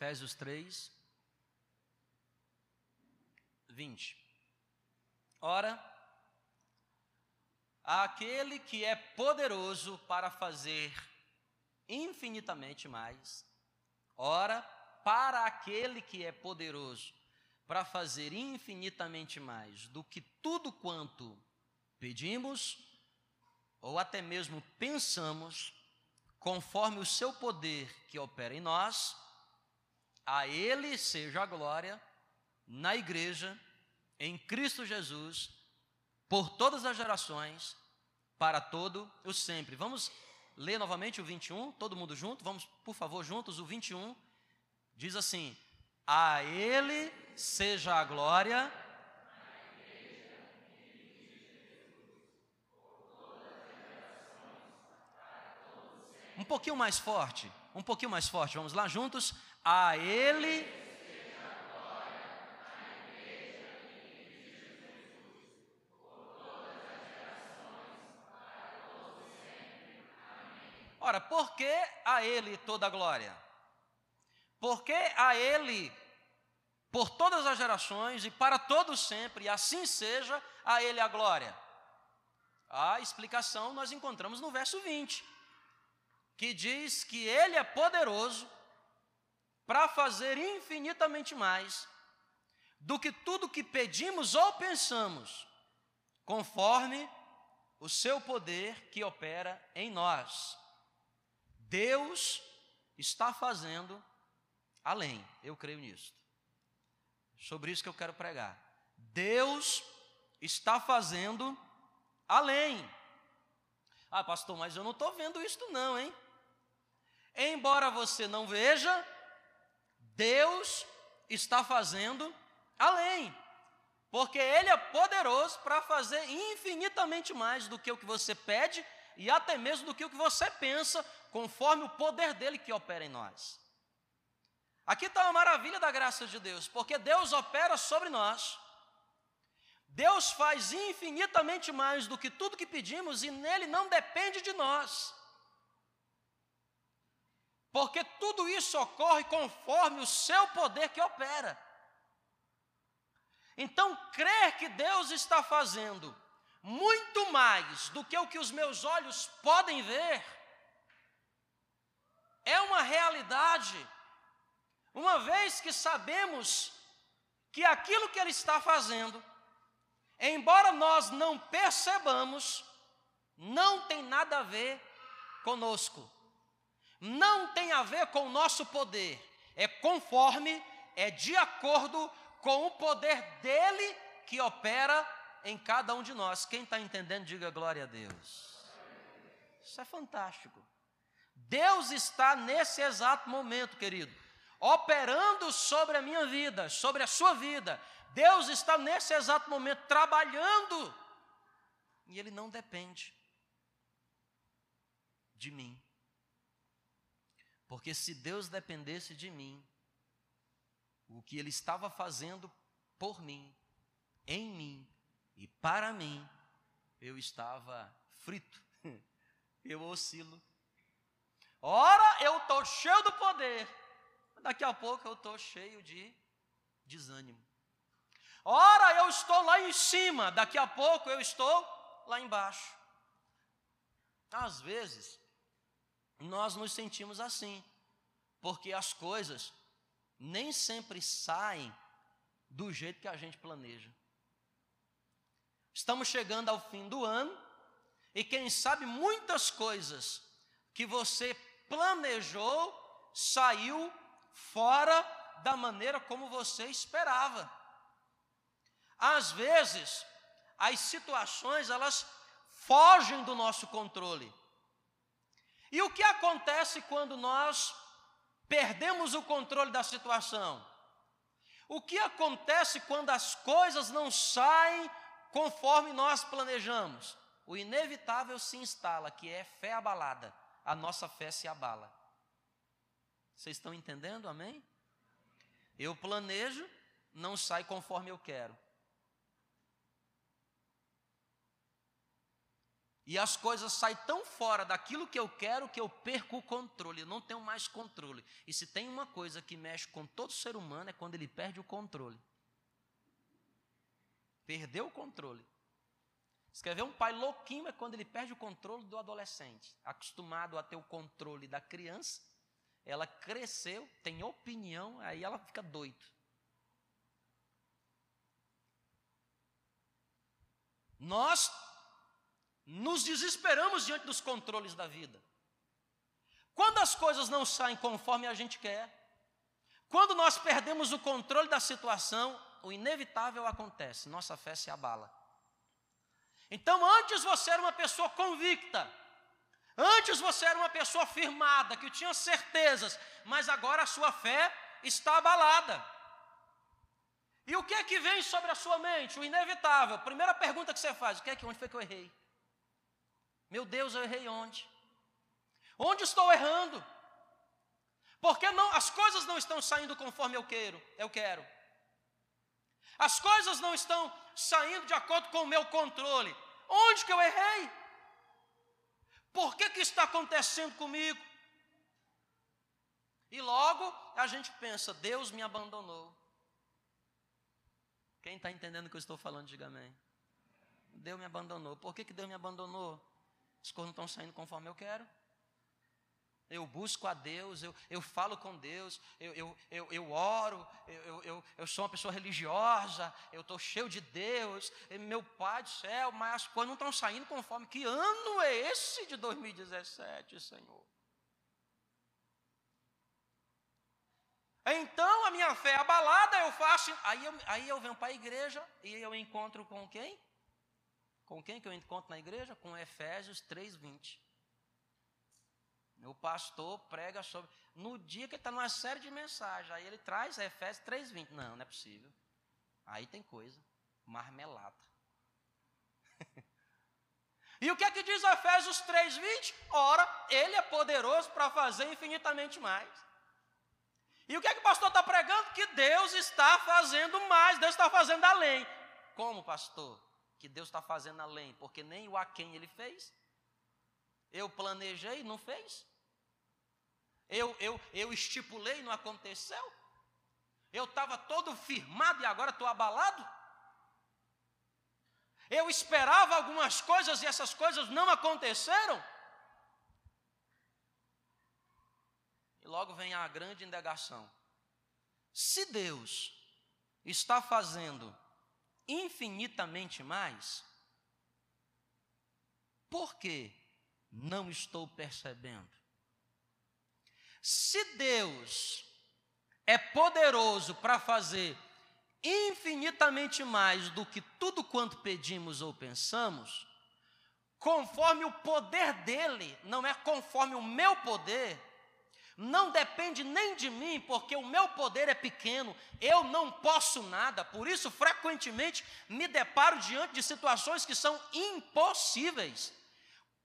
Efésios 3, 20. Ora, aquele que é poderoso para fazer infinitamente mais, ora, para aquele que é poderoso para fazer infinitamente mais do que tudo quanto pedimos ou até mesmo pensamos, conforme o seu poder que opera em nós, a Ele seja a glória na igreja, em Cristo Jesus, por todas as gerações, para todo o sempre. Vamos ler novamente o 21, todo mundo junto, vamos, por favor, juntos, o 21 diz assim: A Ele seja a glória Um pouquinho mais forte, um pouquinho mais forte, vamos lá juntos. A Ele. Ora, por que a Ele toda a glória? Porque a Ele, por todas as gerações e para todos sempre, e assim seja, a Ele a glória. A explicação nós encontramos no verso 20 que diz que Ele é poderoso para fazer infinitamente mais do que tudo que pedimos ou pensamos, conforme o seu poder que opera em nós. Deus está fazendo além, eu creio nisso. Sobre isso que eu quero pregar. Deus está fazendo além. Ah, pastor, mas eu não estou vendo isto, não, hein? embora você não veja, Deus está fazendo além, porque Ele é poderoso para fazer infinitamente mais do que o que você pede e até mesmo do que o que você pensa, conforme o poder dele que opera em nós. Aqui está a maravilha da graça de Deus, porque Deus opera sobre nós. Deus faz infinitamente mais do que tudo que pedimos e nele não depende de nós porque tudo isso ocorre conforme o seu poder que opera. Então, crer que Deus está fazendo muito mais do que o que os meus olhos podem ver, é uma realidade, uma vez que sabemos que aquilo que Ele está fazendo, embora nós não percebamos, não tem nada a ver conosco não tem a ver com o nosso poder, é conforme, é de acordo com o poder dele que opera em cada um de nós. Quem está entendendo, diga glória a Deus. Isso é fantástico. Deus está nesse exato momento, querido, operando sobre a minha vida, sobre a sua vida. Deus está nesse exato momento trabalhando, e Ele não depende de mim. Porque se Deus dependesse de mim, o que Ele estava fazendo por mim, em mim e para mim, eu estava frito, eu oscilo. Ora, eu estou cheio do poder, daqui a pouco eu estou cheio de desânimo. Ora, eu estou lá em cima, daqui a pouco eu estou lá embaixo. Às vezes, nós nos sentimos assim, porque as coisas nem sempre saem do jeito que a gente planeja. Estamos chegando ao fim do ano e quem sabe muitas coisas que você planejou saiu fora da maneira como você esperava. Às vezes, as situações elas fogem do nosso controle. E o que acontece quando nós perdemos o controle da situação? O que acontece quando as coisas não saem conforme nós planejamos? O inevitável se instala, que é fé abalada. A nossa fé se abala. Vocês estão entendendo? Amém? Eu planejo, não sai conforme eu quero. E as coisas saem tão fora daquilo que eu quero que eu perco o controle, eu não tenho mais controle. E se tem uma coisa que mexe com todo ser humano é quando ele perde o controle. Perdeu o controle. Você quer ver um pai louquinho é quando ele perde o controle do adolescente, acostumado a ter o controle da criança, ela cresceu, tem opinião, aí ela fica doido. Nós nos desesperamos diante dos controles da vida. Quando as coisas não saem conforme a gente quer, quando nós perdemos o controle da situação, o inevitável acontece, nossa fé se abala. Então, antes você era uma pessoa convicta, antes você era uma pessoa firmada, que tinha certezas, mas agora a sua fé está abalada. E o que é que vem sobre a sua mente? O inevitável. Primeira pergunta que você faz: o que é que onde foi que eu errei? Meu Deus, eu errei onde? Onde estou errando? Porque não, as coisas não estão saindo conforme eu quero, eu quero. As coisas não estão saindo de acordo com o meu controle. Onde que eu errei? Por que, que está acontecendo comigo? E logo a gente pensa, Deus me abandonou. Quem está entendendo o que eu estou falando, diga amém. Deus me abandonou. Por que, que Deus me abandonou? As coisas não estão saindo conforme eu quero. Eu busco a Deus, eu, eu falo com Deus, eu, eu, eu, eu oro, eu, eu, eu sou uma pessoa religiosa, eu estou cheio de Deus, meu Pai do céu, mas as coisas não estão saindo conforme. Que ano é esse de 2017, Senhor? Então a minha fé é abalada, eu faço. Aí eu, aí eu venho para a igreja e eu encontro com quem? Com quem que eu encontro na igreja? Com Efésios 3,20. O pastor prega sobre. No dia que ele está numa série de mensagens, aí ele traz Efésios 3,20. Não, não é possível. Aí tem coisa. Marmelada. e o que é que diz Efésios 3,20? Ora, ele é poderoso para fazer infinitamente mais. E o que é que o pastor está pregando? Que Deus está fazendo mais, Deus está fazendo além. Como, pastor? Que Deus está fazendo além, porque nem o a quem ele fez. Eu planejei, não fez. Eu, eu, eu estipulei, não aconteceu. Eu estava todo firmado e agora estou abalado. Eu esperava algumas coisas e essas coisas não aconteceram. E logo vem a grande indagação. Se Deus está fazendo infinitamente mais, por que não estou percebendo? Se Deus é poderoso para fazer infinitamente mais do que tudo quanto pedimos ou pensamos, conforme o poder dele, não é conforme o meu poder, não depende nem de mim, porque o meu poder é pequeno, eu não posso nada, por isso, frequentemente, me deparo diante de situações que são impossíveis.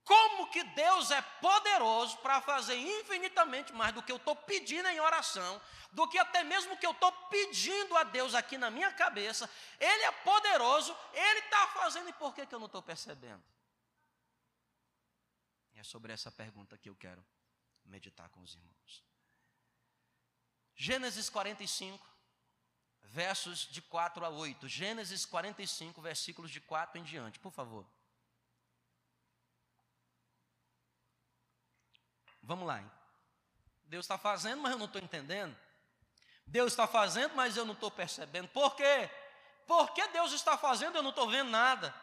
Como que Deus é poderoso para fazer infinitamente mais do que eu estou pedindo em oração, do que até mesmo que eu estou pedindo a Deus aqui na minha cabeça, Ele é poderoso, Ele está fazendo, e por que, que eu não estou percebendo? É sobre essa pergunta que eu quero meditar com os irmãos. Gênesis 45, versos de 4 a 8. Gênesis 45, versículos de 4 em diante, por favor. Vamos lá. Hein? Deus está fazendo, mas eu não estou entendendo. Deus está fazendo, mas eu não estou percebendo. Por quê? Porque Deus está fazendo, eu não estou vendo nada.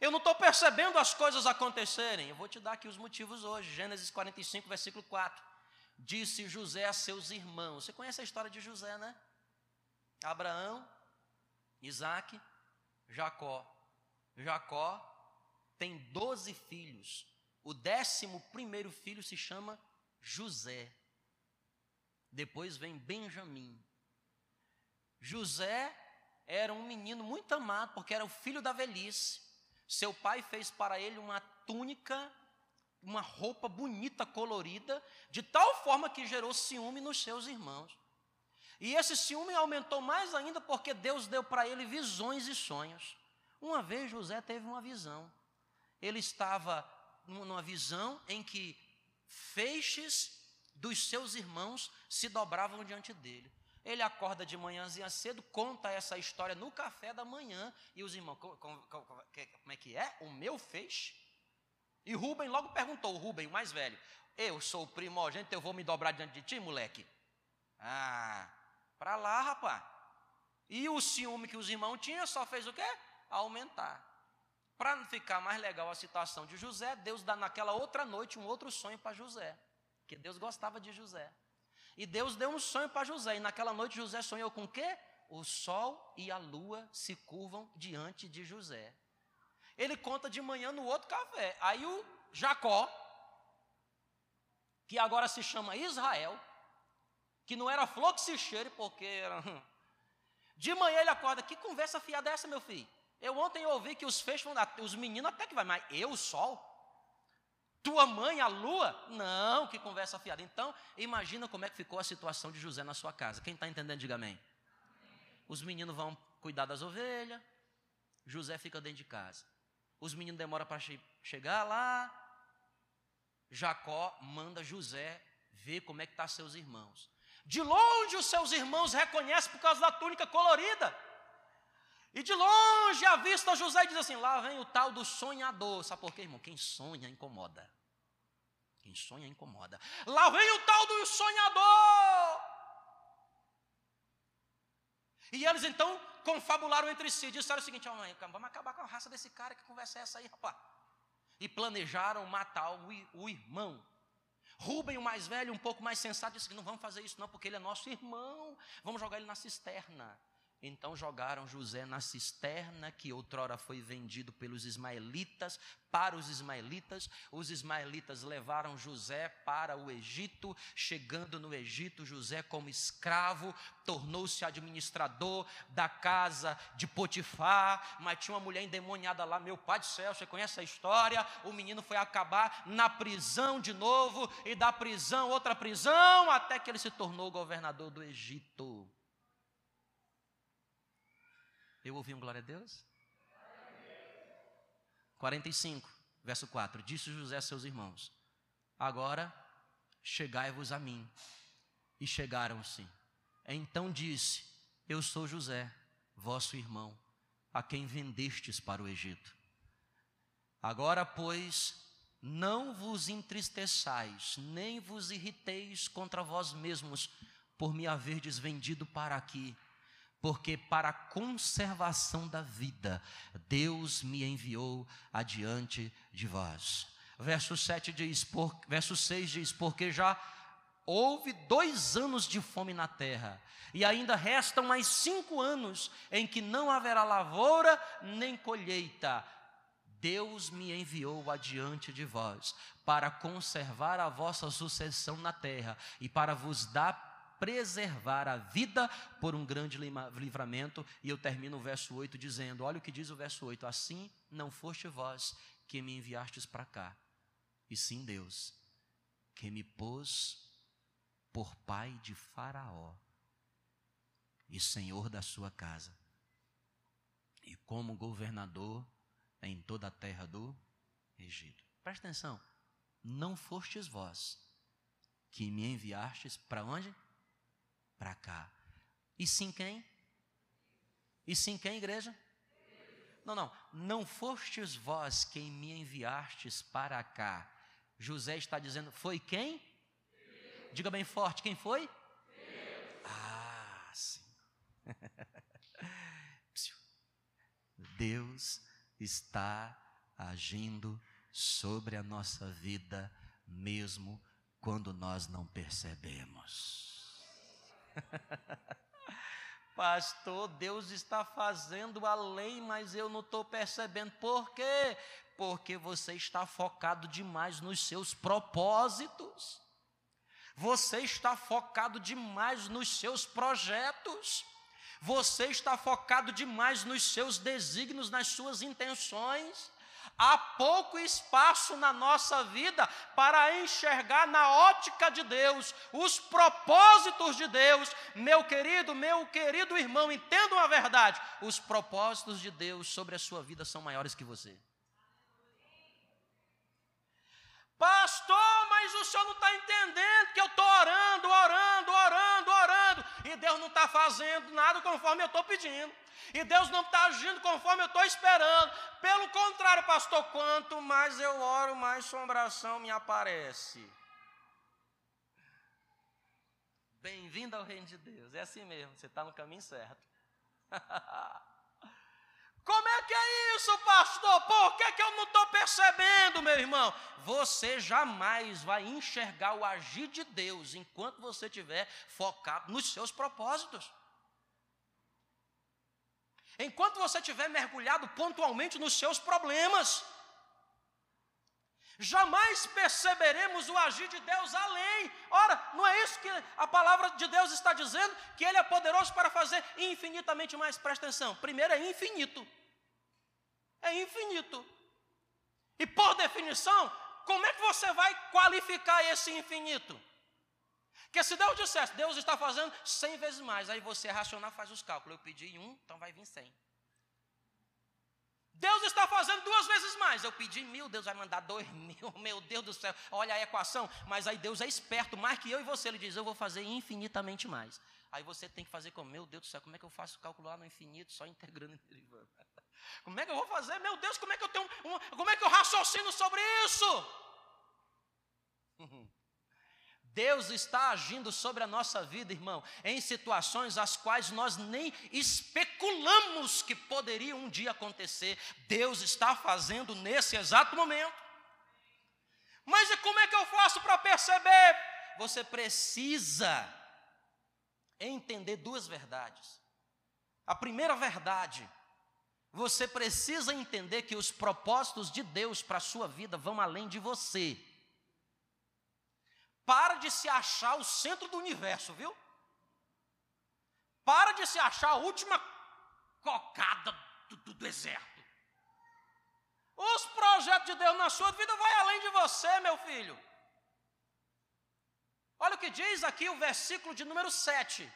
Eu não estou percebendo as coisas acontecerem. Eu vou te dar aqui os motivos hoje. Gênesis 45, versículo 4. Disse José a seus irmãos. Você conhece a história de José, né? Abraão, Isaac, Jacó. Jacó tem doze filhos. O décimo primeiro filho se chama José. Depois vem Benjamim. José era um menino muito amado, porque era o filho da velhice. Seu pai fez para ele uma túnica, uma roupa bonita, colorida, de tal forma que gerou ciúme nos seus irmãos. E esse ciúme aumentou mais ainda porque Deus deu para ele visões e sonhos. Uma vez José teve uma visão. ele estava numa visão em que feixes dos seus irmãos se dobravam diante dele. Ele acorda de manhãzinha cedo, conta essa história no café da manhã, e os irmãos, como, como, como é que é? O meu feixe? E Rubem logo perguntou, o Rubem, o mais velho, eu sou o primogênito, eu vou me dobrar diante de ti, moleque? Ah, para lá, rapaz. E o ciúme que os irmãos tinham só fez o quê? Aumentar. Para ficar mais legal a situação de José, Deus dá naquela outra noite um outro sonho para José. Que Deus gostava de José. E Deus deu um sonho para José. E naquela noite José sonhou com o quê? O sol e a lua se curvam diante de José. Ele conta de manhã no outro café. Aí o Jacó, que agora se chama Israel, que não era flor que se cheire, porque era. De manhã ele acorda, que conversa fiada é essa, meu filho? Eu ontem ouvi que os feixes, os meninos até que vai, mas eu, o sol? Tua mãe, a lua? Não, que conversa fiada. Então, imagina como é que ficou a situação de José na sua casa. Quem está entendendo, diga amém. Os meninos vão cuidar das ovelhas, José fica dentro de casa. Os meninos demoram para che chegar lá. Jacó manda José ver como é que estão tá seus irmãos. De longe os seus irmãos reconhecem por causa da túnica colorida. E de longe a vista José diz assim: lá vem o tal do sonhador. Sabe por quê, irmão? Quem sonha incomoda. Sonha incomoda. Lá vem o tal do sonhador. E eles então confabularam entre si, disseram o seguinte: oh, mãe, vamos acabar com a raça desse cara, que conversa é essa aí, rapaz? E planejaram matar o, o irmão. Rubem, o mais velho, um pouco mais sensato, disse que não vamos fazer isso, não, porque ele é nosso irmão, vamos jogar ele na cisterna. Então jogaram José na cisterna que outrora foi vendido pelos ismaelitas para os ismaelitas. Os ismaelitas levaram José para o Egito. Chegando no Egito, José, como escravo, tornou-se administrador da casa de Potifar. Mas tinha uma mulher endemoniada lá, meu pai do céu, você conhece a história? O menino foi acabar na prisão de novo, e da prisão, outra prisão, até que ele se tornou governador do Egito. Eu ouvi um glória a Deus? 45, verso 4. Disse José a seus irmãos: Agora chegai-vos a mim. E chegaram-se. Então disse: Eu sou José, vosso irmão, a quem vendestes para o Egito. Agora, pois, não vos entristeçais, nem vos irriteis contra vós mesmos, por me haverdes vendido para aqui porque para a conservação da vida, Deus me enviou adiante de vós. Verso 7 diz, por, verso 6 diz, porque já houve dois anos de fome na terra, e ainda restam mais cinco anos em que não haverá lavoura nem colheita. Deus me enviou adiante de vós para conservar a vossa sucessão na terra e para vos dar preservar a vida por um grande livramento. E eu termino o verso 8 dizendo: olha o que diz o verso 8: Assim não foste vós que me enviastes para cá, e sim Deus, que me pôs por pai de Faraó e senhor da sua casa, e como governador em toda a terra do Egito. Presta atenção, não fostes vós que me enviastes para onde? Para cá. E sim quem? E sim quem, igreja? Não, não. Não fostes vós quem me enviastes para cá. José está dizendo, foi quem? Diga bem forte, quem foi? Ah, sim. Deus está agindo sobre a nossa vida, mesmo quando nós não percebemos. Pastor, Deus está fazendo além, mas eu não estou percebendo. Por quê? Porque você está focado demais nos seus propósitos. Você está focado demais nos seus projetos. Você está focado demais nos seus desígnios, nas suas intenções. Há pouco espaço na nossa vida para enxergar na ótica de Deus os propósitos de Deus. Meu querido, meu querido irmão, entenda uma verdade: os propósitos de Deus sobre a sua vida são maiores que você. Pastor, mas o senhor não está entendendo que eu estou orando, orando, orando, orando, e Deus não está fazendo nada conforme eu estou pedindo, e Deus não está agindo conforme eu estou esperando. Pelo contrário, pastor, quanto mais eu oro, mais sombração me aparece. Bem-vindo ao reino de Deus, é assim mesmo, você está no caminho certo. Que é isso, pastor? Por que, que eu não estou percebendo, meu irmão? Você jamais vai enxergar o agir de Deus enquanto você estiver focado nos seus propósitos. Enquanto você estiver mergulhado pontualmente nos seus problemas. Jamais perceberemos o agir de Deus além. Ora, não é isso que a palavra de Deus está dizendo? Que Ele é poderoso para fazer infinitamente mais. Presta atenção. Primeiro é infinito. É infinito. E por definição, como é que você vai qualificar esse infinito? Porque se Deus dissesse, Deus está fazendo 100 vezes mais, aí você racionar faz os cálculos. Eu pedi um, então vai vir 100. Deus está fazendo duas vezes mais. Eu pedi mil, Deus vai mandar dois mil. Meu Deus do céu, olha a equação. Mas aí Deus é esperto, mais que eu e você. Ele diz: Eu vou fazer infinitamente mais. Aí você tem que fazer como? Meu Deus do céu, como é que eu faço calcular no infinito só integrando e derivando? Como é que eu vou fazer? Meu Deus, como é que eu tenho. Um, como é que eu raciocino sobre isso? Deus está agindo sobre a nossa vida, irmão, em situações as quais nós nem especulamos que poderiam um dia acontecer. Deus está fazendo nesse exato momento. Mas e como é que eu faço para perceber? Você precisa entender duas verdades. A primeira verdade, você precisa entender que os propósitos de Deus para a sua vida vão além de você. Para de se achar o centro do universo, viu? Para de se achar a última cocada do, do deserto. Os projetos de Deus na sua vida vão além de você, meu filho. Olha o que diz aqui o versículo de número 7.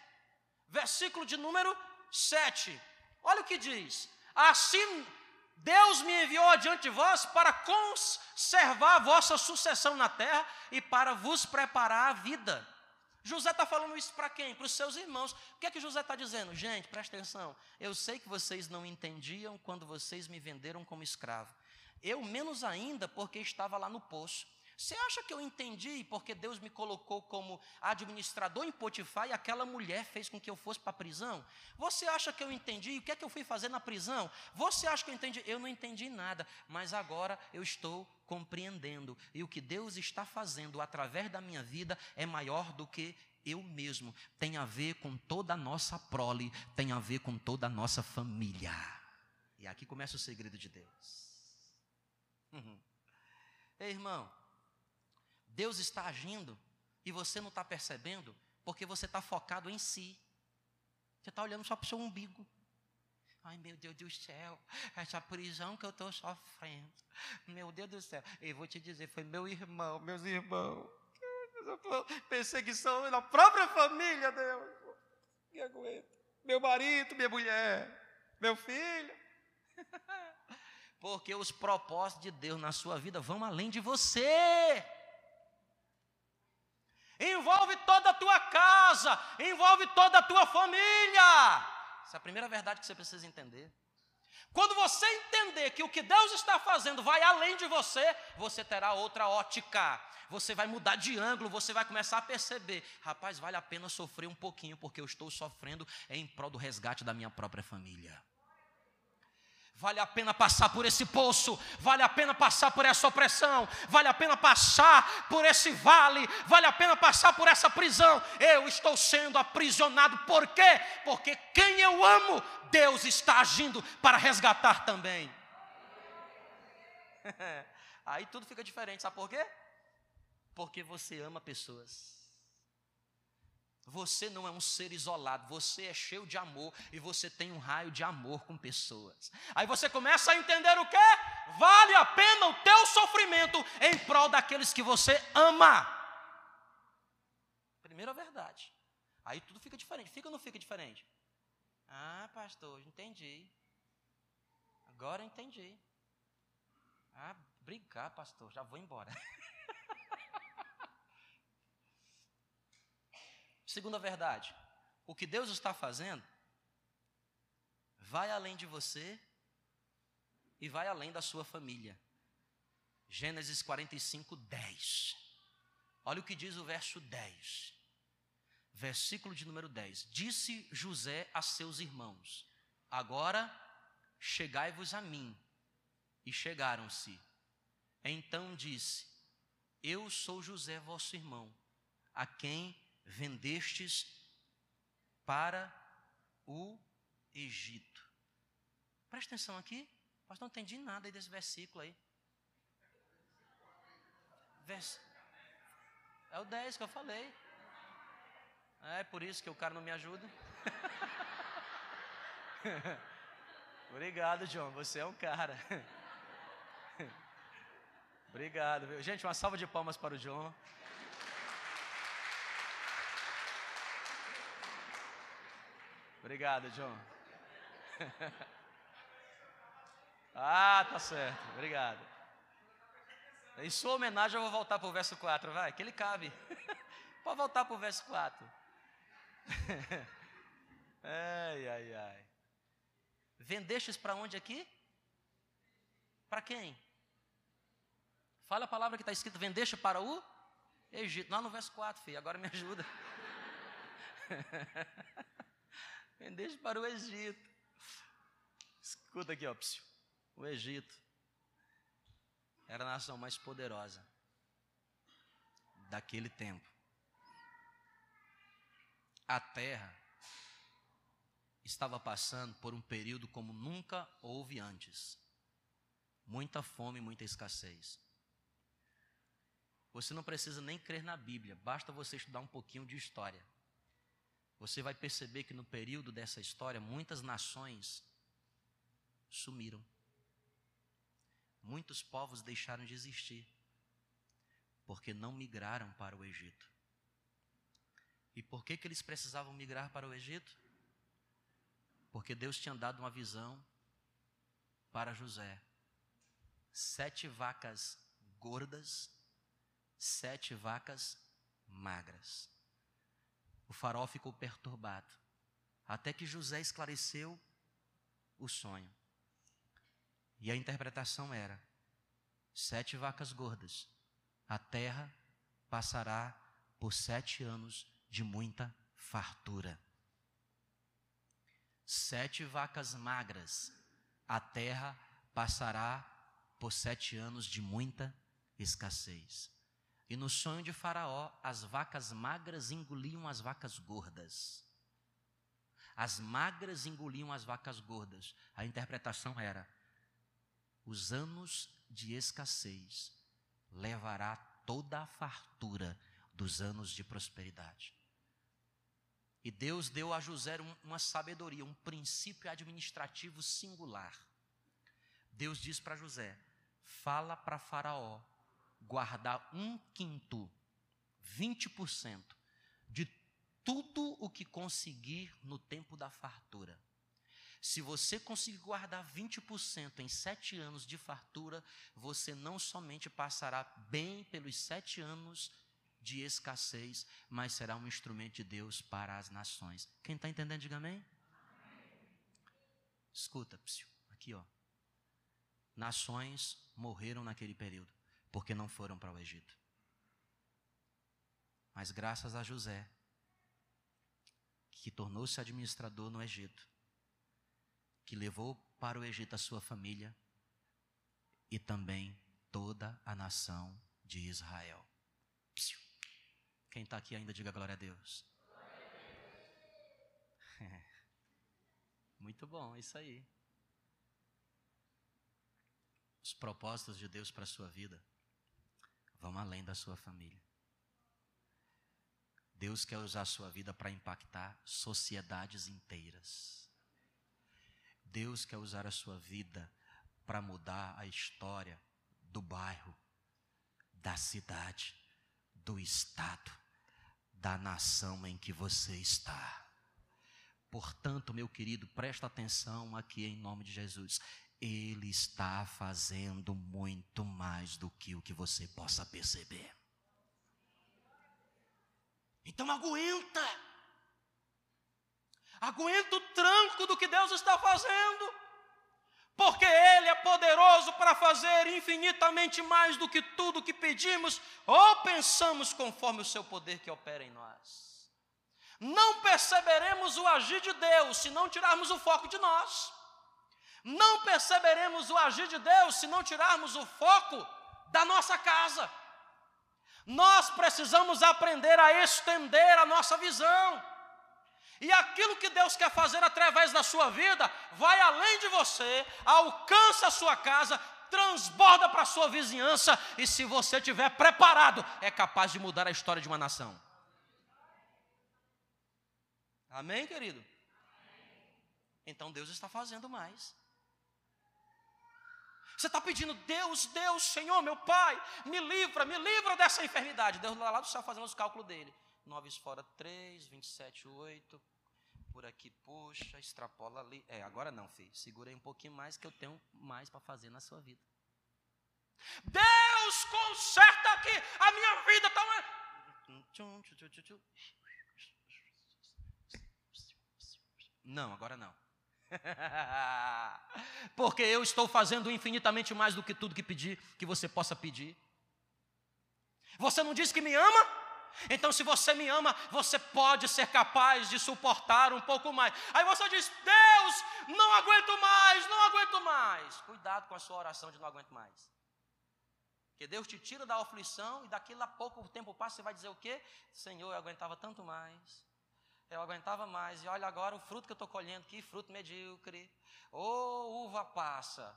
Versículo de número 7. Olha o que diz: Assim Deus me enviou adiante de vós para conservar a vossa sucessão na terra e para vos preparar a vida. José está falando isso para quem? Para os seus irmãos. O que é que José está dizendo? Gente, presta atenção. Eu sei que vocês não entendiam quando vocês me venderam como escravo. Eu menos ainda porque estava lá no poço. Você acha que eu entendi porque Deus me colocou como administrador em Potifar e aquela mulher fez com que eu fosse para a prisão? Você acha que eu entendi o que é que eu fui fazer na prisão? Você acha que eu entendi? Eu não entendi nada, mas agora eu estou compreendendo. E o que Deus está fazendo através da minha vida é maior do que eu mesmo. Tem a ver com toda a nossa prole, tem a ver com toda a nossa família. E aqui começa o segredo de Deus. Uhum. Ei, irmão, Deus está agindo e você não está percebendo porque você está focado em si. Você está olhando só para o seu umbigo. Ai, meu Deus do céu, essa prisão que eu estou sofrendo. Meu Deus do céu. E vou te dizer, foi meu irmão, meus irmãos. Perseguição na própria família, Deus. Que aguento. Meu marido, minha mulher, meu filho. Porque os propósitos de Deus na sua vida vão além de você envolve toda a tua casa, envolve toda a tua família. Essa é a primeira verdade que você precisa entender. Quando você entender que o que Deus está fazendo vai além de você, você terá outra ótica. Você vai mudar de ângulo, você vai começar a perceber: rapaz, vale a pena sofrer um pouquinho, porque eu estou sofrendo em prol do resgate da minha própria família. Vale a pena passar por esse poço, vale a pena passar por essa opressão, vale a pena passar por esse vale, vale a pena passar por essa prisão. Eu estou sendo aprisionado, por quê? Porque quem eu amo, Deus está agindo para resgatar também. Aí tudo fica diferente, sabe por quê? Porque você ama pessoas. Você não é um ser isolado, você é cheio de amor e você tem um raio de amor com pessoas. Aí você começa a entender o que? Vale a pena o teu sofrimento em prol daqueles que você ama. Primeira verdade. Aí tudo fica diferente. Fica ou não fica diferente? Ah, pastor, entendi. Agora entendi. Ah, obrigado, pastor, já vou embora. Segunda verdade, o que Deus está fazendo vai além de você e vai além da sua família. Gênesis 45, 10. Olha o que diz o verso 10. Versículo de número 10. Disse José a seus irmãos: Agora chegai-vos a mim. E chegaram-se. Então disse: Eu sou José, vosso irmão, a quem vendestes para o Egito. Presta atenção aqui, mas não entendi nada aí desse versículo aí. Vers... É o 10 que eu falei. É por isso que o cara não me ajuda. Obrigado, John. Você é um cara. Obrigado. Gente, uma salva de palmas para o John. Obrigado, John. ah, tá certo. Obrigado. Em sua homenagem, eu vou voltar para o verso 4, vai, que ele cabe. Pode voltar para o verso 4. ai, ai, ai. Vendestes para onde aqui? Para quem? Fala a palavra que está escrito: vendeste para o Egito. Lá no verso 4, filho, agora me ajuda. Vendeste para o Egito. Escuta aqui, ó, psiu. o Egito era a nação mais poderosa daquele tempo. A terra estava passando por um período como nunca houve antes. Muita fome, muita escassez. Você não precisa nem crer na Bíblia, basta você estudar um pouquinho de história. Você vai perceber que no período dessa história, muitas nações sumiram. Muitos povos deixaram de existir, porque não migraram para o Egito. E por que, que eles precisavam migrar para o Egito? Porque Deus tinha dado uma visão para José: sete vacas gordas, sete vacas magras. O faraó ficou perturbado, até que José esclareceu o sonho. E a interpretação era: sete vacas gordas, a terra passará por sete anos de muita fartura. Sete vacas magras, a terra passará por sete anos de muita escassez. E no sonho de Faraó, as vacas magras engoliam as vacas gordas. As magras engoliam as vacas gordas. A interpretação era: os anos de escassez levará toda a fartura dos anos de prosperidade. E Deus deu a José uma sabedoria, um princípio administrativo singular. Deus diz para José: fala para Faraó guardar um quinto, 20%, de tudo o que conseguir no tempo da fartura. Se você conseguir guardar 20% em sete anos de fartura, você não somente passará bem pelos sete anos de escassez, mas será um instrumento de Deus para as nações. Quem está entendendo, diga amém. Escuta, psiu, aqui ó. Nações morreram naquele período, porque não foram para o Egito. Mas graças a José, que tornou-se administrador no Egito, que levou para o Egito a sua família e também toda a nação de Israel. Quem está aqui ainda diga glória a Deus. Muito bom, isso aí. Os propósitos de Deus para a sua vida vão além da sua família. Deus quer usar a sua vida para impactar sociedades inteiras. Deus quer usar a sua vida para mudar a história do bairro, da cidade, do estado, da nação em que você está. Portanto, meu querido, presta atenção aqui em nome de Jesus. Ele está fazendo muito mais do que o que você possa perceber. Então aguenta. Aguenta o tranco do que Deus está fazendo. Porque Ele é poderoso para fazer infinitamente mais do que tudo que pedimos ou pensamos, conforme o seu poder que opera em nós. Não perceberemos o agir de Deus se não tirarmos o foco de nós. Não perceberemos o agir de Deus se não tirarmos o foco da nossa casa. Nós precisamos aprender a estender a nossa visão. E aquilo que Deus quer fazer através da sua vida vai além de você, alcança a sua casa, transborda para a sua vizinhança, e se você estiver preparado, é capaz de mudar a história de uma nação. Amém, querido? Então Deus está fazendo mais. Você está pedindo, Deus, Deus, Senhor, meu Pai, me livra, me livra dessa enfermidade. Deus lá do céu fazendo os cálculos dele. 9 fora 3, 27, 8. Por aqui, puxa, extrapola ali. É, agora não, filho. Segurei um pouquinho mais que eu tenho mais para fazer na sua vida. Deus, conserta aqui a minha vida. Tá Não, agora não. Porque eu estou fazendo infinitamente mais do que tudo que pedir, que você possa pedir. Você não diz que me ama? Então, se você me ama, você pode ser capaz de suportar um pouco mais. Aí você diz: Deus, não aguento mais, não aguento mais. Cuidado com a sua oração de não aguento mais. Porque Deus te tira da aflição e daquilo a pouco tempo passa, você vai dizer o quê? Senhor, eu aguentava tanto mais eu aguentava mais. E olha agora o fruto que eu estou colhendo, que fruto medíocre. Ô oh, uva passa.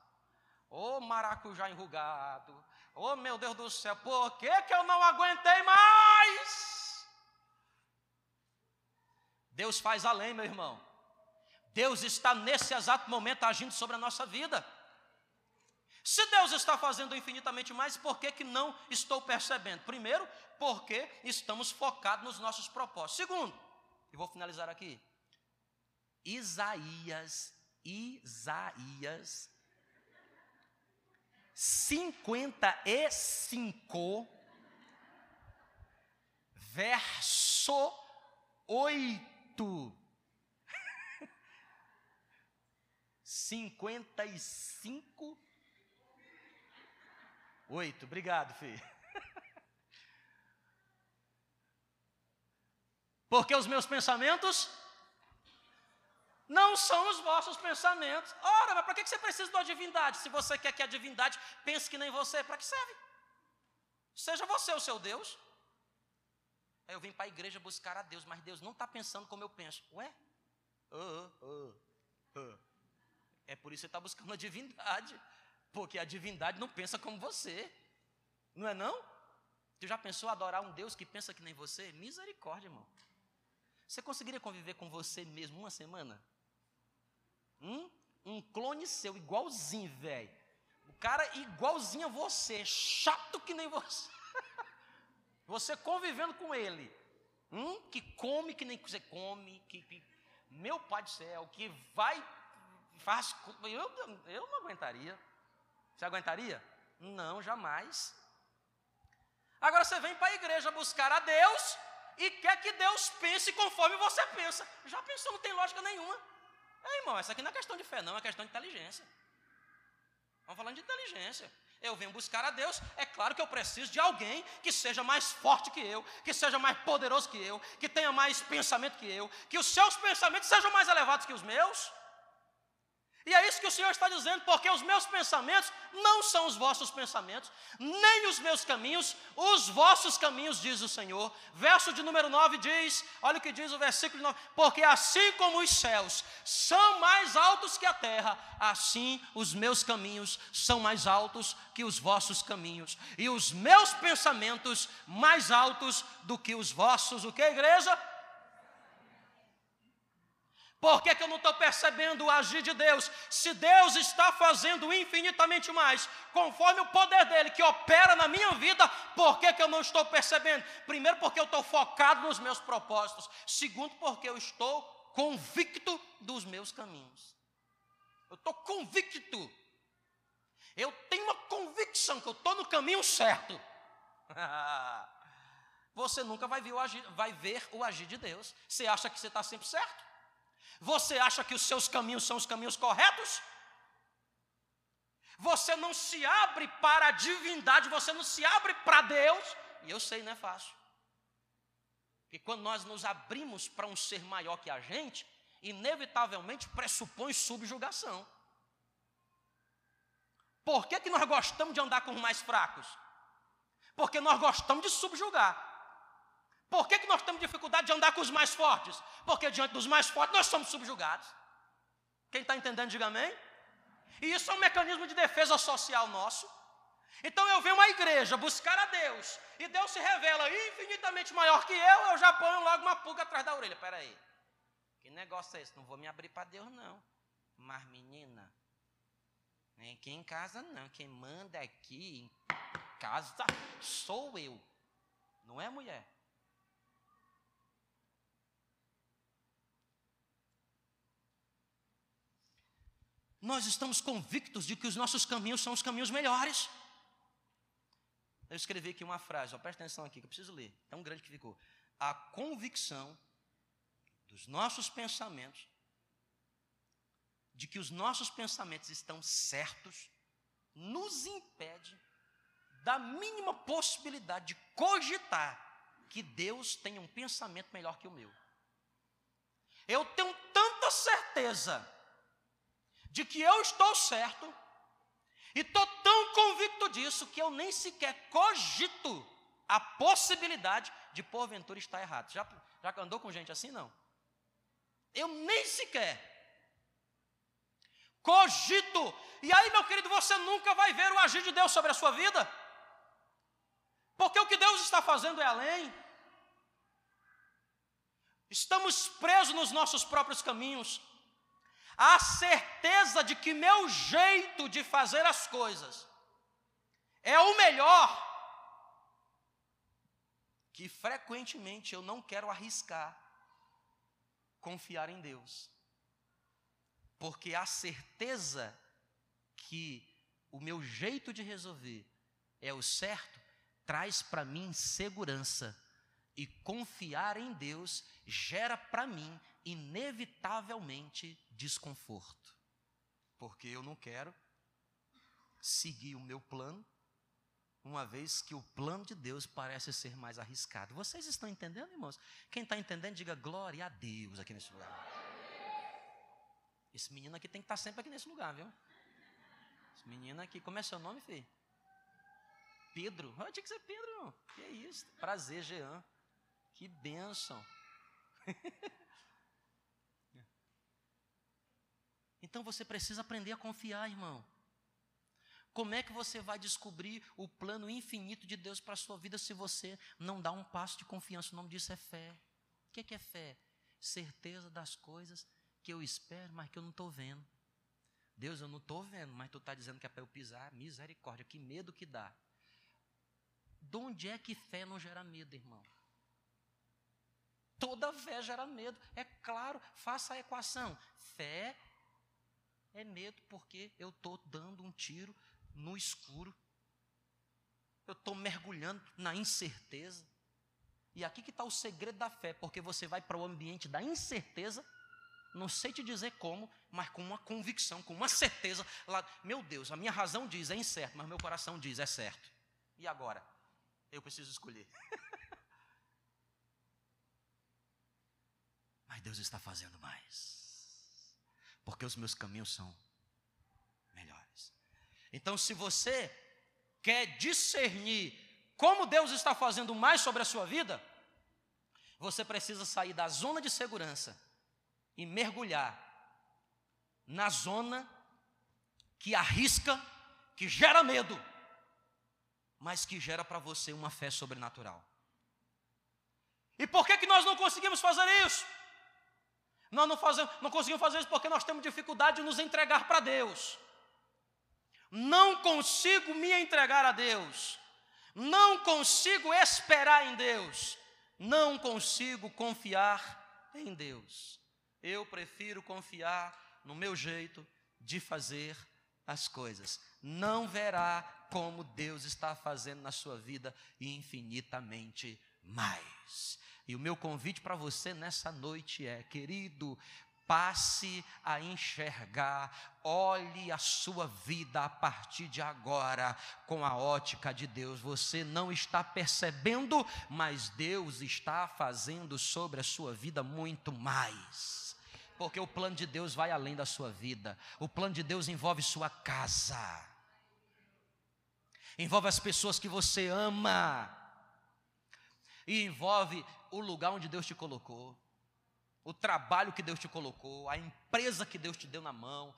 Ô oh, maracujá enrugado. Ô oh, meu Deus do céu, por que, que eu não aguentei mais? Deus faz além, meu irmão. Deus está nesse exato momento agindo sobre a nossa vida. Se Deus está fazendo infinitamente mais, por que, que não estou percebendo? Primeiro, porque estamos focados nos nossos propósitos. Segundo, e vou finalizar aqui. Isaías, Isaías 55, verso 8. 55, 8. Obrigado, filho. Porque os meus pensamentos não são os vossos pensamentos. Ora, mas para que você precisa uma divindade? Se você quer que a divindade pense que nem você, para que serve? Seja você o seu Deus. Eu vim para a igreja buscar a Deus, mas Deus não está pensando como eu penso. Ué? Uh, uh, uh, é por isso que você está buscando a divindade. Porque a divindade não pensa como você. Não é não? Tu já pensou adorar um Deus que pensa que nem você? Misericórdia, irmão. Você conseguiria conviver com você mesmo uma semana? Hum? Um clone seu, igualzinho, velho. O cara igualzinho a você, chato que nem você. você convivendo com ele. Hum? Que come que nem você come. Que, que, meu pai do céu, que vai, faz. Eu, eu não aguentaria. Você aguentaria? Não, jamais. Agora você vem para a igreja buscar a Deus e quer que Deus pense conforme você pensa. Já pensou, não tem lógica nenhuma. É, irmão, essa aqui não é questão de fé, não, é questão de inteligência. Estamos falando de inteligência. Eu venho buscar a Deus, é claro que eu preciso de alguém que seja mais forte que eu, que seja mais poderoso que eu, que tenha mais pensamento que eu, que os seus pensamentos sejam mais elevados que os meus. E é isso que o Senhor está dizendo, porque os meus pensamentos não são os vossos pensamentos, nem os meus caminhos, os vossos caminhos, diz o Senhor. Verso de número 9 diz: olha o que diz o versículo 9: Porque assim como os céus são mais altos que a terra, assim os meus caminhos são mais altos que os vossos caminhos, e os meus pensamentos mais altos do que os vossos. O que, igreja? Por que, que eu não estou percebendo o agir de Deus? Se Deus está fazendo infinitamente mais, conforme o poder dele que opera na minha vida, por que, que eu não estou percebendo? Primeiro, porque eu estou focado nos meus propósitos. Segundo, porque eu estou convicto dos meus caminhos. Eu estou convicto. Eu tenho uma convicção que eu estou no caminho certo. você nunca vai ver, o agir, vai ver o agir de Deus. Você acha que você está sempre certo? Você acha que os seus caminhos são os caminhos corretos? Você não se abre para a divindade, você não se abre para Deus. E eu sei, não é fácil. Porque quando nós nos abrimos para um ser maior que a gente, inevitavelmente pressupõe subjugação. Por que, que nós gostamos de andar com os mais fracos? Porque nós gostamos de subjugar. Por que, que nós temos dificuldade de andar com os mais fortes? Porque diante dos mais fortes nós somos subjugados. Quem está entendendo, diga amém. E isso é um mecanismo de defesa social nosso. Então eu venho uma igreja buscar a Deus, e Deus se revela infinitamente maior que eu, eu já ponho logo uma pulga atrás da orelha. Espera aí, que negócio é esse? Não vou me abrir para Deus, não. Mas menina, aqui em casa não, quem manda aqui em casa sou eu, não é mulher. Nós estamos convictos de que os nossos caminhos são os caminhos melhores. Eu escrevi aqui uma frase, ó, presta atenção aqui, que eu preciso ler, tão grande que ficou. A convicção dos nossos pensamentos, de que os nossos pensamentos estão certos, nos impede da mínima possibilidade de cogitar que Deus tenha um pensamento melhor que o meu. Eu tenho tanta certeza de que eu estou certo, e estou tão convicto disso que eu nem sequer cogito a possibilidade de porventura estar errado. Já, já andou com gente assim? Não. Eu nem sequer cogito. E aí, meu querido, você nunca vai ver o agir de Deus sobre a sua vida. Porque o que Deus está fazendo é além. Estamos presos nos nossos próprios caminhos a certeza de que meu jeito de fazer as coisas é o melhor, que frequentemente eu não quero arriscar confiar em Deus, porque a certeza que o meu jeito de resolver é o certo traz para mim segurança, e confiar em Deus gera para mim inevitavelmente desconforto, porque eu não quero seguir o meu plano, uma vez que o plano de Deus parece ser mais arriscado. Vocês estão entendendo, irmãos? Quem está entendendo, diga glória a Deus aqui nesse lugar. Esse menino aqui tem que estar tá sempre aqui nesse lugar, viu? Esse menino aqui, como é seu nome, filho? Pedro. Ah, tinha que ser Pedro, irmão. Que é isso? Prazer, Jean. Que bênção. Então você precisa aprender a confiar, irmão. Como é que você vai descobrir o plano infinito de Deus para a sua vida se você não dá um passo de confiança? O nome disso é fé. O que é, é fé? Certeza das coisas que eu espero, mas que eu não estou vendo. Deus, eu não estou vendo, mas tu está dizendo que é para eu pisar. Misericórdia, que medo que dá. De onde é que fé não gera medo, irmão? Toda fé gera medo. É claro, faça a equação. Fé é medo porque eu estou dando um tiro no escuro. Eu estou mergulhando na incerteza. E aqui que está o segredo da fé, porque você vai para o ambiente da incerteza, não sei te dizer como, mas com uma convicção, com uma certeza. Lá, meu Deus, a minha razão diz é incerto, mas meu coração diz é certo. E agora? Eu preciso escolher. mas Deus está fazendo mais porque os meus caminhos são melhores. Então, se você quer discernir como Deus está fazendo mais sobre a sua vida, você precisa sair da zona de segurança e mergulhar na zona que arrisca, que gera medo, mas que gera para você uma fé sobrenatural. E por que, que nós não conseguimos fazer isso? Nós não, fazemos, não conseguimos fazer isso porque nós temos dificuldade de nos entregar para Deus. Não consigo me entregar a Deus. Não consigo esperar em Deus. Não consigo confiar em Deus. Eu prefiro confiar no meu jeito de fazer as coisas. Não verá como Deus está fazendo na sua vida infinitamente mais. E o meu convite para você nessa noite é, querido, passe a enxergar, olhe a sua vida a partir de agora com a ótica de Deus. Você não está percebendo, mas Deus está fazendo sobre a sua vida muito mais. Porque o plano de Deus vai além da sua vida. O plano de Deus envolve sua casa. Envolve as pessoas que você ama. E envolve o lugar onde Deus te colocou o trabalho que Deus te colocou, a empresa que Deus te deu na mão,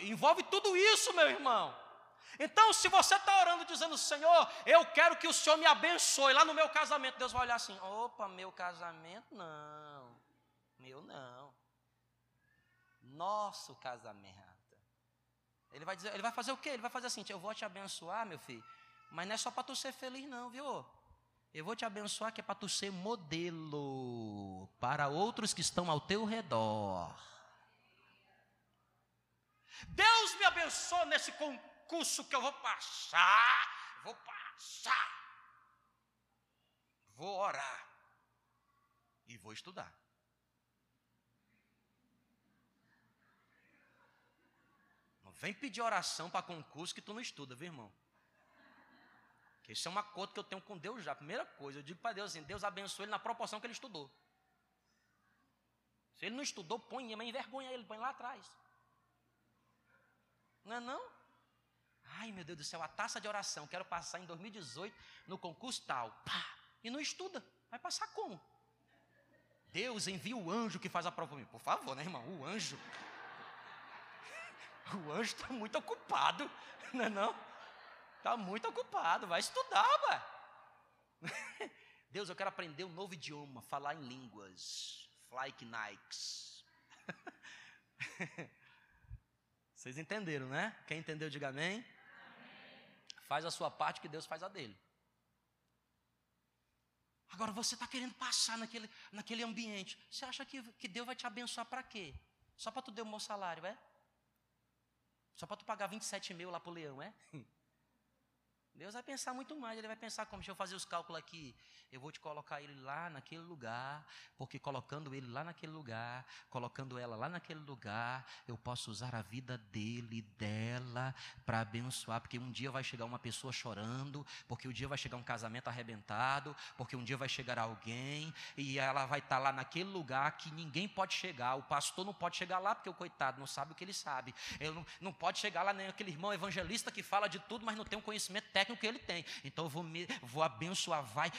envolve tudo isso, meu irmão. Então, se você está orando dizendo, Senhor, eu quero que o Senhor me abençoe lá no meu casamento, Deus vai olhar assim: opa, meu casamento não, meu não, nosso casamento. Ele vai dizer, ele vai fazer o quê? Ele vai fazer assim: eu vou te abençoar, meu filho, mas não é só para tu ser feliz, não, viu? Eu vou te abençoar que é para tu ser modelo para outros que estão ao teu redor. Deus me abençoe nesse concurso que eu vou passar. Vou passar. Vou orar. E vou estudar. Não vem pedir oração para concurso que tu não estuda, viu, irmão? Que isso é um acordo que eu tenho com Deus já. Primeira coisa, eu digo para Deus assim: Deus abençoe ele na proporção que ele estudou. Se ele não estudou, põe, mas envergonha ele, põe lá atrás. Não é não? Ai, meu Deus do céu, a taça de oração, quero passar em 2018 no concurso tal. Pá, e não estuda. Vai passar como? Deus envia o anjo que faz a prova para mim. Por favor, né, irmão? O anjo. O anjo está muito ocupado, não é não? Está muito ocupado, vai estudar, pai. Deus, eu quero aprender um novo idioma, falar em línguas. Like Nikes. Vocês entenderam, né? Quem entendeu, diga amém. Faz a sua parte que Deus faz a dele. Agora você está querendo passar naquele, naquele ambiente. Você acha que, que Deus vai te abençoar para quê? Só para tu ter um bom salário, é? Só para tu pagar 27 mil lá para o leão, é? Deus vai pensar muito mais, ele vai pensar como, deixa eu fazer os cálculos aqui, eu vou te colocar ele lá naquele lugar, porque colocando ele lá naquele lugar, colocando ela lá naquele lugar, eu posso usar a vida dele, dela, para abençoar, porque um dia vai chegar uma pessoa chorando, porque um dia vai chegar um casamento arrebentado, porque um dia vai chegar alguém, e ela vai estar tá lá naquele lugar que ninguém pode chegar, o pastor não pode chegar lá, porque o coitado não sabe o que ele sabe, ele não, não pode chegar lá nem aquele irmão evangelista que fala de tudo, mas não tem um conhecimento técnico técnico que ele tem. Então eu vou, me, vou abençoar, vai,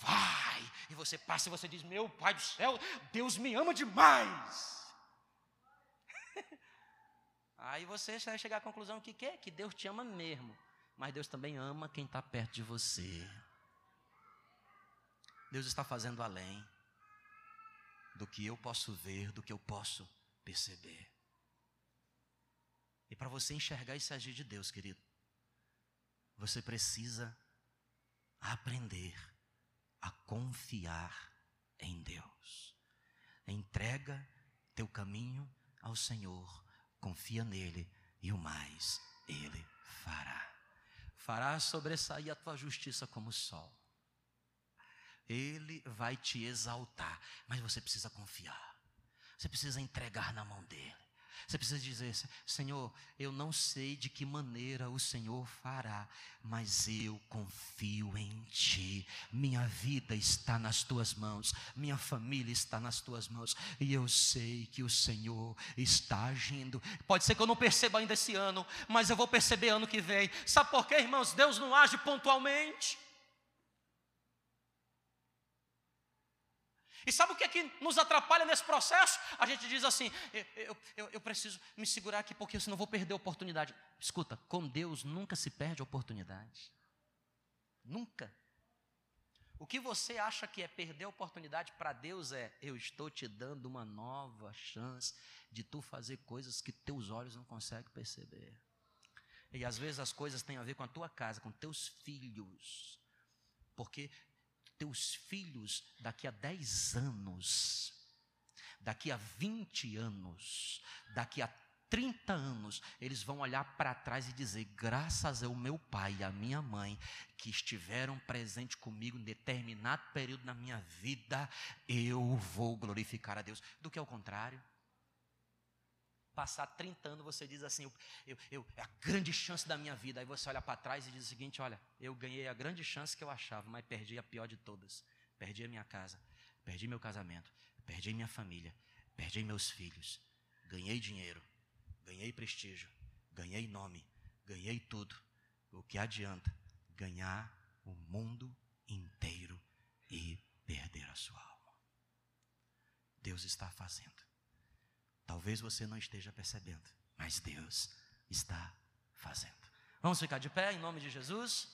vai. E você passa e você diz: Meu Pai do céu, Deus me ama demais. Aí você vai chegar à conclusão que quê? Que Deus te ama mesmo. Mas Deus também ama quem está perto de você. Deus está fazendo além do que eu posso ver, do que eu posso perceber. E para você enxergar esse agir de Deus, querido, você precisa aprender a confiar em Deus. Entrega teu caminho ao Senhor, confia nele e o mais ele fará. Fará sobressair a tua justiça como o sol. Ele vai te exaltar, mas você precisa confiar. Você precisa entregar na mão dele. Você precisa dizer: Senhor, eu não sei de que maneira o Senhor fará, mas eu confio em Ti. Minha vida está nas Tuas mãos, minha família está nas Tuas mãos, e eu sei que o Senhor está agindo. Pode ser que eu não perceba ainda esse ano, mas eu vou perceber ano que vem. Sabe por quê, irmãos? Deus não age pontualmente. E sabe o que é que nos atrapalha nesse processo? A gente diz assim: eu, eu, eu preciso me segurar aqui porque senão vou perder a oportunidade. Escuta, com Deus nunca se perde a oportunidade. Nunca. O que você acha que é perder a oportunidade para Deus é: eu estou te dando uma nova chance de tu fazer coisas que teus olhos não conseguem perceber. E às vezes as coisas têm a ver com a tua casa, com teus filhos. Porque teus filhos daqui a 10 anos, daqui a 20 anos, daqui a 30 anos, eles vão olhar para trás e dizer: graças ao meu pai e à minha mãe, que estiveram presentes comigo em determinado período na minha vida, eu vou glorificar a Deus. Do que ao contrário. Passar 30 anos, você diz assim: eu, eu, é a grande chance da minha vida. Aí você olha para trás e diz o seguinte: olha, eu ganhei a grande chance que eu achava, mas perdi a pior de todas. Perdi a minha casa, perdi meu casamento, perdi minha família, perdi meus filhos, ganhei dinheiro, ganhei prestígio, ganhei nome, ganhei tudo. O que adianta ganhar o mundo inteiro e perder a sua alma? Deus está fazendo. Talvez você não esteja percebendo, mas Deus está fazendo. Vamos ficar de pé em nome de Jesus?